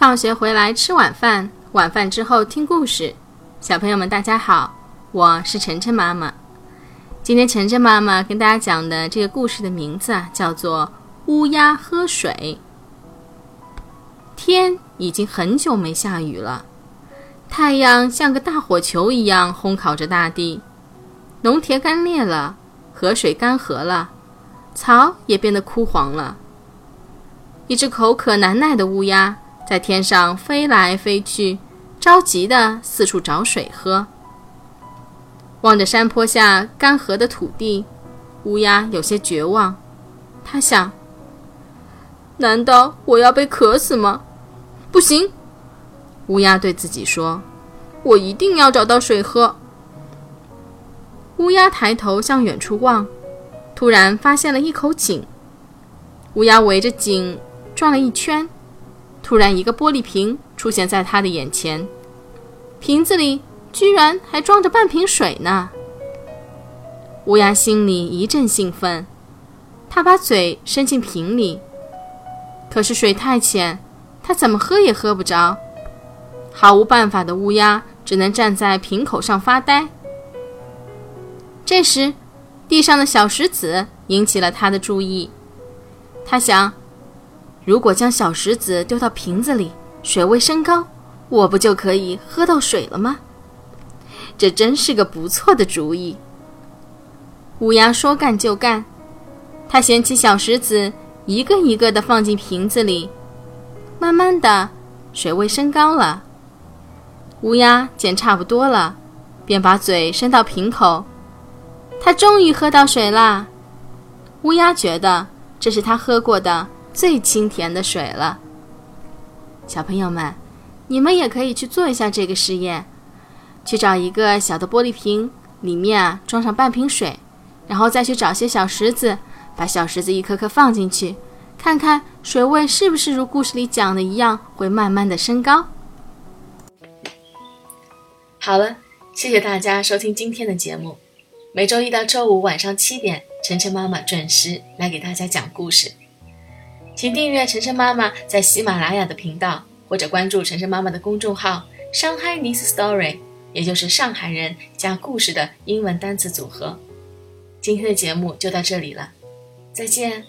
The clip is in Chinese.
放学回来吃晚饭，晚饭之后听故事。小朋友们，大家好，我是晨晨妈妈。今天晨晨妈妈跟大家讲的这个故事的名字啊，叫做《乌鸦喝水》。天已经很久没下雨了，太阳像个大火球一样烘烤着大地，农田干裂了，河水干涸了，草也变得枯黄了。一只口渴难耐的乌鸦。在天上飞来飞去，着急地四处找水喝。望着山坡下干涸的土地，乌鸦有些绝望。他想：难道我要被渴死吗？不行！乌鸦对自己说：“我一定要找到水喝。”乌鸦抬头向远处望，突然发现了一口井。乌鸦围着井转了一圈。突然，一个玻璃瓶出现在他的眼前，瓶子里居然还装着半瓶水呢。乌鸦心里一阵兴奋，他把嘴伸进瓶里，可是水太浅，他怎么喝也喝不着。毫无办法的乌鸦只能站在瓶口上发呆。这时，地上的小石子引起了他的注意，他想。如果将小石子丢到瓶子里，水位升高，我不就可以喝到水了吗？这真是个不错的主意。乌鸦说干就干，它捡起小石子，一个一个地放进瓶子里。慢慢的，水位升高了。乌鸦捡差不多了，便把嘴伸到瓶口，它终于喝到水啦。乌鸦觉得这是它喝过的。最清甜的水了，小朋友们，你们也可以去做一下这个实验，去找一个小的玻璃瓶，里面啊装上半瓶水，然后再去找些小石子，把小石子一颗颗放进去，看看水位是不是如故事里讲的一样，会慢慢的升高。好了，谢谢大家收听今天的节目，每周一到周五晚上七点，晨晨妈妈准时来给大家讲故事。请订阅晨晨妈妈在喜马拉雅的频道，或者关注晨晨妈妈的公众号“上海 n i s Story”，也就是上海人加故事的英文单词组合。今天的节目就到这里了，再见。